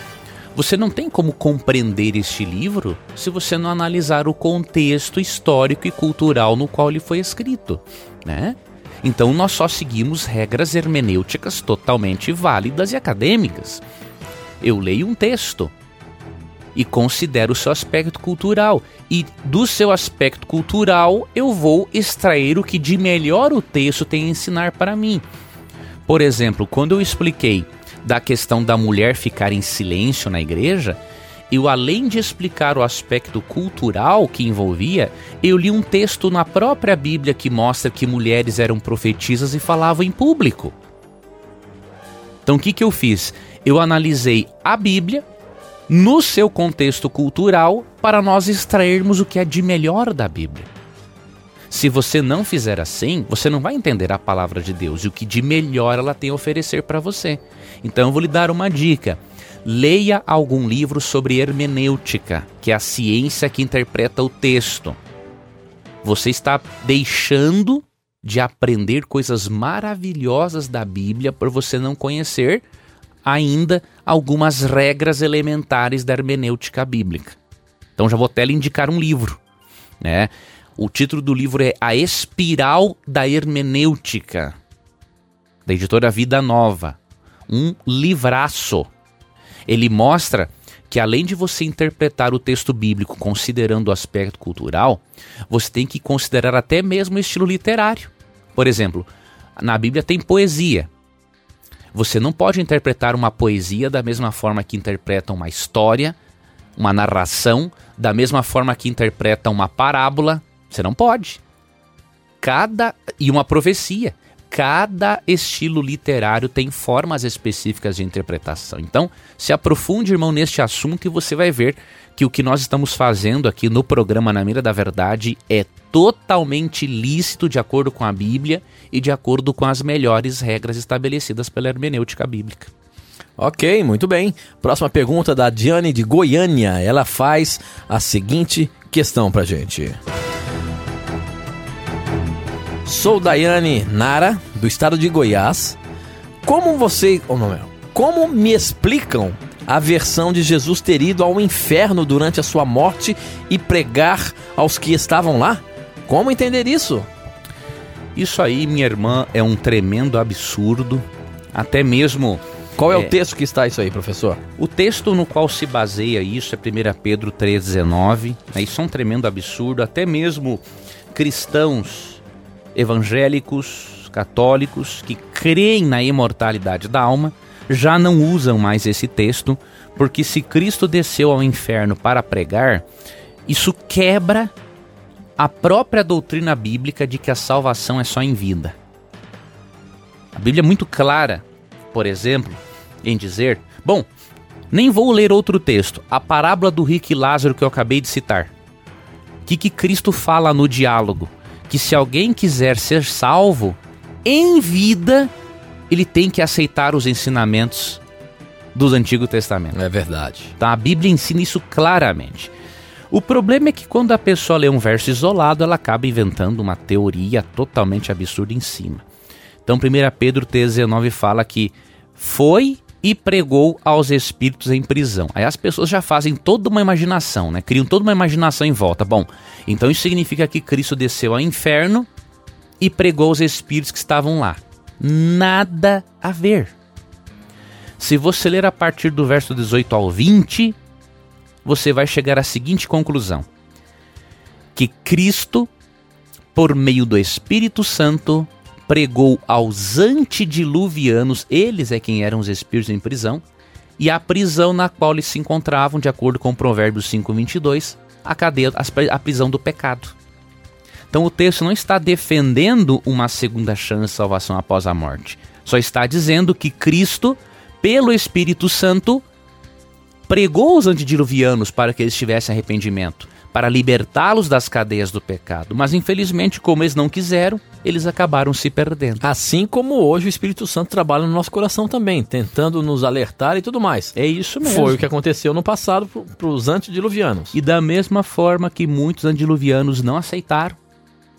você não tem como compreender este livro se você não analisar o contexto histórico e cultural no qual ele foi escrito, né? Então nós só seguimos regras hermenêuticas totalmente válidas e acadêmicas. Eu leio um texto, e considero o seu aspecto cultural. E do seu aspecto cultural, eu vou extrair o que de melhor o texto tem a ensinar para mim. Por exemplo, quando eu expliquei da questão da mulher ficar em silêncio na igreja, eu além de explicar o aspecto cultural que envolvia, eu li um texto na própria Bíblia que mostra que mulheres eram profetisas e falavam em público. Então o que, que eu fiz? Eu analisei a Bíblia no seu contexto cultural para nós extrairmos o que é de melhor da Bíblia. Se você não fizer assim, você não vai entender a palavra de Deus e o que de melhor ela tem a oferecer para você. Então eu vou lhe dar uma dica. Leia algum livro sobre hermenêutica, que é a ciência que interpreta o texto. Você está deixando de aprender coisas maravilhosas da Bíblia por você não conhecer ainda algumas regras elementares da hermenêutica bíblica. Então já vou até lhe indicar um livro, né? O título do livro é A Espiral da Hermenêutica, da editora Vida Nova. Um livraço. Ele mostra que além de você interpretar o texto bíblico considerando o aspecto cultural, você tem que considerar até mesmo o estilo literário. Por exemplo, na Bíblia tem poesia. Você não pode interpretar uma poesia da mesma forma que interpreta uma história, uma narração, da mesma forma que interpreta uma parábola, você não pode. Cada. E uma profecia. Cada estilo literário tem formas específicas de interpretação. Então, se aprofunde, irmão, neste assunto e você vai ver que o que nós estamos fazendo aqui no programa Na Mira da Verdade é totalmente lícito de acordo com a Bíblia e de acordo com as melhores regras estabelecidas pela hermenêutica bíblica. Ok, muito bem. Próxima pergunta da Diane de Goiânia. Ela faz a seguinte questão pra gente. Sou Daiane Nara, do estado de Goiás. Como você. Oh, não, como me explicam a versão de Jesus ter ido ao inferno durante a sua morte e pregar aos que estavam lá? Como entender isso? Isso aí, minha irmã, é um tremendo absurdo. Até mesmo. Qual é, é, o texto que está isso aí, professor? O texto no qual se baseia isso é 1 Pedro 3,19. Isso é um tremendo absurdo. Até mesmo cristãos evangélicos, católicos que creem na imortalidade da alma já não usam mais esse texto, porque se Cristo desceu ao inferno para pregar, isso quebra a própria doutrina bíblica de que a salvação é só em vida. A Bíblia é muito clara, por exemplo, em dizer: bom, nem vou ler outro texto, a parábola do rico e Lázaro que eu acabei de citar. O que, que Cristo fala no diálogo? que se alguém quiser ser salvo em vida, ele tem que aceitar os ensinamentos do Antigo Testamento. É verdade. Tá? A Bíblia ensina isso claramente. O problema é que quando a pessoa lê um verso isolado, ela acaba inventando uma teoria totalmente absurda em cima. Então, 1 Pedro 3,19 fala que foi e pregou aos espíritos em prisão. Aí as pessoas já fazem toda uma imaginação, né? Criam toda uma imaginação em volta. Bom, então isso significa que Cristo desceu ao inferno e pregou aos espíritos que estavam lá. Nada a ver. Se você ler a partir do verso 18 ao 20, você vai chegar à seguinte conclusão: que Cristo, por meio do Espírito Santo, pregou aos antediluvianos, eles é quem eram os espíritos em prisão, e a prisão na qual eles se encontravam, de acordo com Provérbios 5:22, a cadeia, a prisão do pecado. Então o texto não está defendendo uma segunda chance de salvação após a morte. Só está dizendo que Cristo, pelo Espírito Santo, pregou os antediluvianos para que eles tivessem arrependimento para libertá-los das cadeias do pecado. Mas infelizmente, como eles não quiseram, eles acabaram se perdendo. Assim como hoje o Espírito Santo trabalha no nosso coração também, tentando nos alertar e tudo mais. É isso mesmo. Foi o que aconteceu no passado para os antediluvianos. E da mesma forma que muitos antediluvianos não aceitaram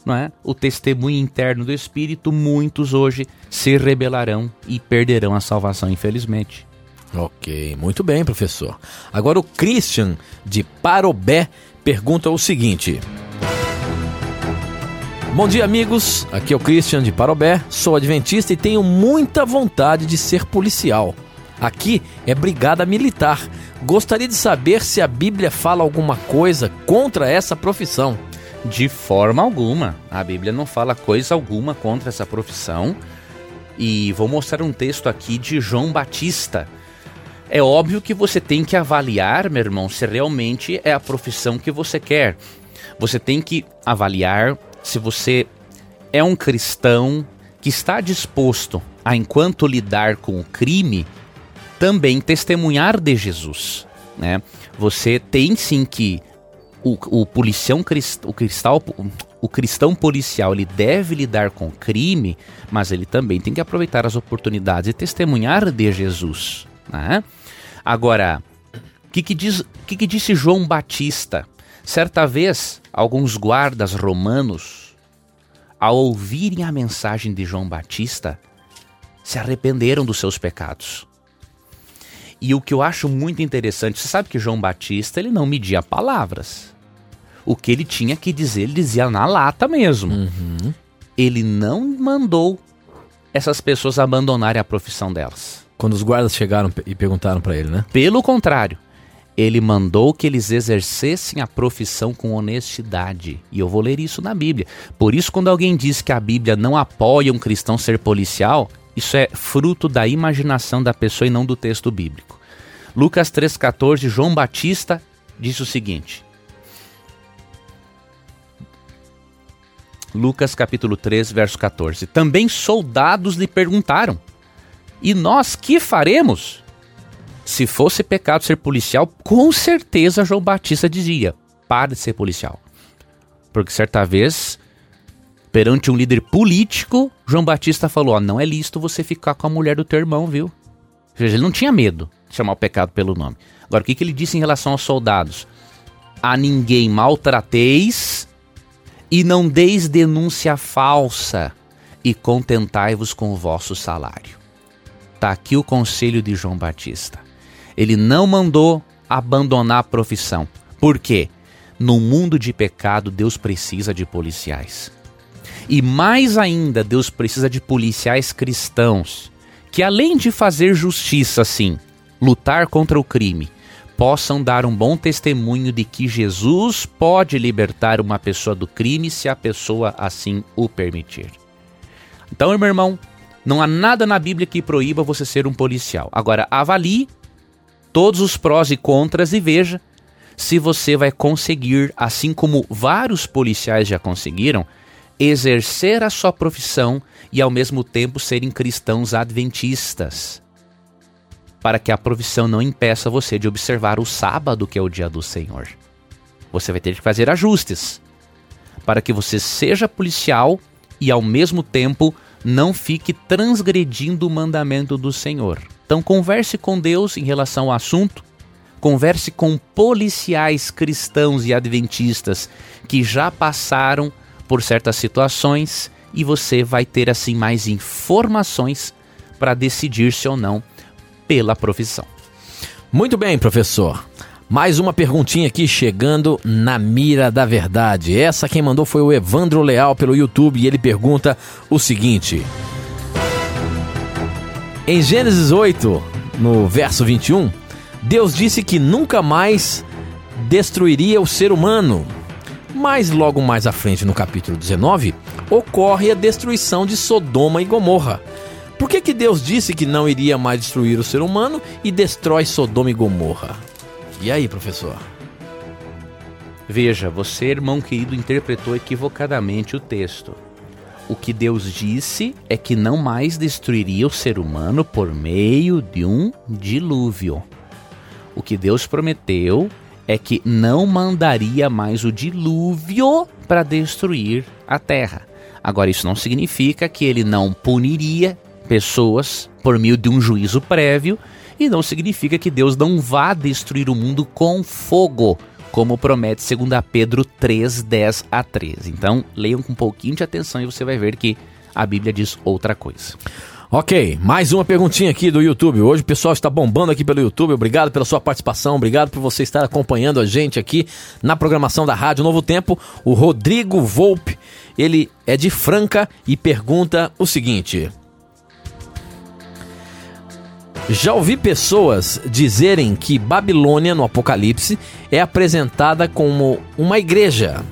não é? o testemunho interno do Espírito, muitos hoje se rebelarão e perderão a salvação, infelizmente. Ok, muito bem, professor. Agora o Christian de Parobé pergunta o seguinte. Bom dia, amigos. Aqui é o Christian de Parobé. Sou adventista e tenho muita vontade de ser policial. Aqui é brigada militar. Gostaria de saber se a Bíblia fala alguma coisa contra essa profissão. De forma alguma. A Bíblia não fala coisa alguma contra essa profissão. E vou mostrar um texto aqui de João Batista é óbvio que você tem que avaliar, meu irmão, se realmente é a profissão que você quer. Você tem que avaliar se você é um cristão que está disposto a, enquanto lidar com o crime, também testemunhar de Jesus. Né? Você tem sim que o, o policião o cristal, o cristão policial ele deve lidar com crime, mas ele também tem que aproveitar as oportunidades e testemunhar de Jesus. Né? Agora, o que, que, diz, que, que disse João Batista? Certa vez, alguns guardas romanos, ao ouvirem a mensagem de João Batista, se arrependeram dos seus pecados. E o que eu acho muito interessante, você sabe que João Batista ele não media palavras. O que ele tinha que dizer, ele dizia na lata mesmo. Uhum. Ele não mandou essas pessoas abandonarem a profissão delas. Quando os guardas chegaram e perguntaram para ele, né? Pelo contrário, ele mandou que eles exercessem a profissão com honestidade. E eu vou ler isso na Bíblia. Por isso, quando alguém diz que a Bíblia não apoia um cristão ser policial, isso é fruto da imaginação da pessoa e não do texto bíblico. Lucas 3,14, João Batista disse o seguinte. Lucas capítulo 3, verso 14. Também soldados lhe perguntaram: E nós que faremos? Se fosse pecado ser policial, com certeza João Batista dizia: pare de ser policial. Porque certa vez, perante um líder político, João Batista falou: não é lícito você ficar com a mulher do teu irmão, viu? Ou seja, ele não tinha medo de chamar o pecado pelo nome. Agora, o que, que ele disse em relação aos soldados? A ninguém maltrateis e não deis denúncia falsa e contentai-vos com o vosso salário. Está aqui o conselho de João Batista. Ele não mandou abandonar a profissão. Por quê? No mundo de pecado, Deus precisa de policiais. E mais ainda, Deus precisa de policiais cristãos que, além de fazer justiça, sim, lutar contra o crime, possam dar um bom testemunho de que Jesus pode libertar uma pessoa do crime se a pessoa assim o permitir. Então, meu irmão, não há nada na Bíblia que proíba você ser um policial. Agora, avalie todos os prós e contras e veja se você vai conseguir, assim como vários policiais já conseguiram, exercer a sua profissão e ao mesmo tempo serem cristãos adventistas. Para que a profissão não impeça você de observar o sábado, que é o dia do Senhor. Você vai ter que fazer ajustes para que você seja policial e ao mesmo tempo não fique transgredindo o mandamento do Senhor. Então converse com Deus em relação ao assunto, converse com policiais cristãos e adventistas que já passaram por certas situações e você vai ter assim mais informações para decidir se ou não pela profissão. Muito bem, professor. Mais uma perguntinha aqui chegando na mira da verdade. Essa quem mandou foi o Evandro Leal pelo YouTube e ele pergunta o seguinte: em Gênesis 8, no verso 21, Deus disse que nunca mais destruiria o ser humano. Mas logo mais à frente, no capítulo 19, ocorre a destruição de Sodoma e Gomorra. Por que, que Deus disse que não iria mais destruir o ser humano e destrói Sodoma e Gomorra? E aí, professor? Veja, você, irmão querido, interpretou equivocadamente o texto. O que Deus disse é que não mais destruiria o ser humano por meio de um dilúvio. O que Deus prometeu é que não mandaria mais o dilúvio para destruir a terra. Agora, isso não significa que ele não puniria pessoas por meio de um juízo prévio, e não significa que Deus não vá destruir o mundo com fogo como promete 2 Pedro 3, 10 a 13. Então, leiam com um pouquinho de atenção e você vai ver que a Bíblia diz outra coisa. Ok, mais uma perguntinha aqui do YouTube. Hoje o pessoal está bombando aqui pelo YouTube. Obrigado pela sua participação, obrigado por você estar acompanhando a gente aqui na programação da Rádio Novo Tempo. O Rodrigo Volpe, ele é de Franca e pergunta o seguinte: já ouvi pessoas dizerem que Babilônia no Apocalipse é apresentada como uma igreja.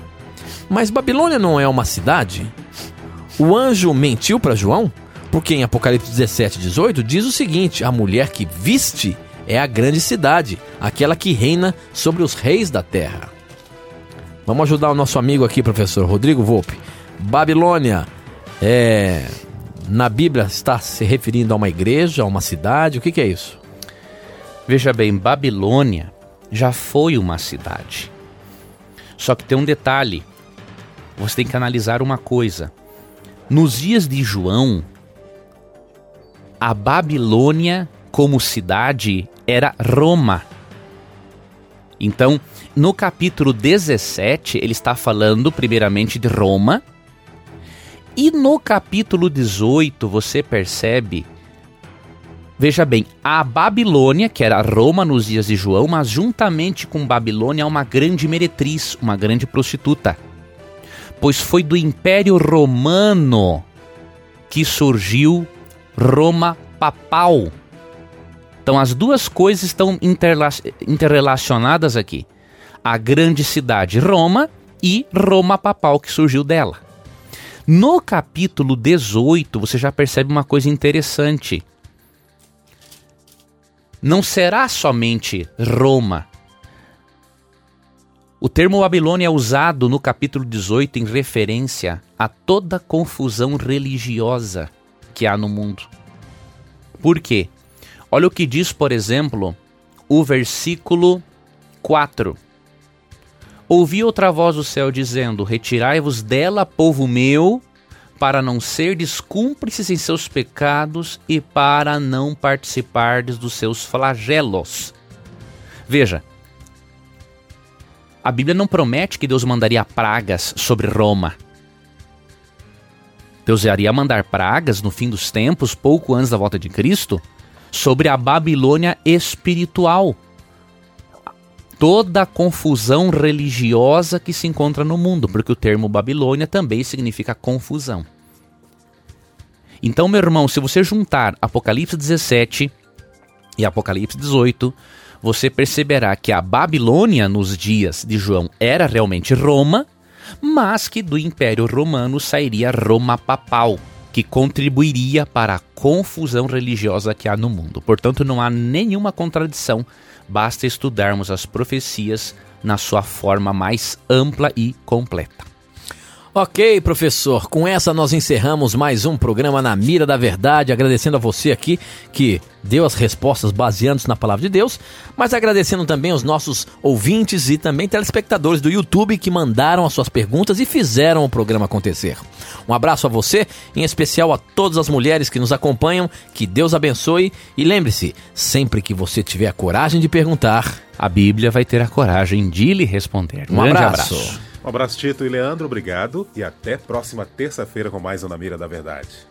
Mas Babilônia não é uma cidade? O anjo mentiu para João? Porque em Apocalipse 17, 18 diz o seguinte: a mulher que viste é a grande cidade, aquela que reina sobre os reis da terra. Vamos ajudar o nosso amigo aqui, professor Rodrigo Volpe. Babilônia é na Bíblia está se referindo a uma igreja, a uma cidade? O que, que é isso? Veja bem, Babilônia já foi uma cidade. Só que tem um detalhe: você tem que analisar uma coisa. Nos dias de João, a Babilônia como cidade era Roma. Então, no capítulo 17, ele está falando primeiramente de Roma. E no capítulo 18, você percebe. Veja bem, a Babilônia, que era Roma nos dias de João, mas juntamente com Babilônia, uma grande meretriz, uma grande prostituta. Pois foi do Império Romano que surgiu Roma papal. Então as duas coisas estão interrelacionadas aqui a grande cidade Roma e Roma papal que surgiu dela. No capítulo 18, você já percebe uma coisa interessante. Não será somente Roma. O termo Babilônia é usado no capítulo 18 em referência a toda confusão religiosa que há no mundo. Por quê? Olha o que diz, por exemplo, o versículo 4 Ouvi outra voz do céu dizendo: Retirai-vos dela, povo meu, para não serdes cúmplices em seus pecados e para não participardes dos seus flagelos. Veja, a Bíblia não promete que Deus mandaria pragas sobre Roma. Deus iria mandar pragas no fim dos tempos, pouco antes da volta de Cristo, sobre a Babilônia espiritual toda a confusão religiosa que se encontra no mundo, porque o termo Babilônia também significa confusão. Então, meu irmão, se você juntar Apocalipse 17 e Apocalipse 18, você perceberá que a Babilônia nos dias de João era realmente Roma, mas que do Império Romano sairia Roma papal, que contribuiria para a confusão religiosa que há no mundo. Portanto, não há nenhuma contradição basta estudarmos as profecias na sua forma mais ampla e completa. Ok, professor. Com essa nós encerramos mais um programa na Mira da Verdade, agradecendo a você aqui que deu as respostas baseadas na palavra de Deus, mas agradecendo também os nossos ouvintes e também telespectadores do YouTube que mandaram as suas perguntas e fizeram o programa acontecer. Um abraço a você, em especial a todas as mulheres que nos acompanham. Que Deus abençoe e lembre-se, sempre que você tiver a coragem de perguntar, a Bíblia vai ter a coragem de lhe responder. Um Grande abraço. abraço. Um abraço, Tito e Leandro, obrigado e até próxima terça-feira com mais um Na Mira da Verdade.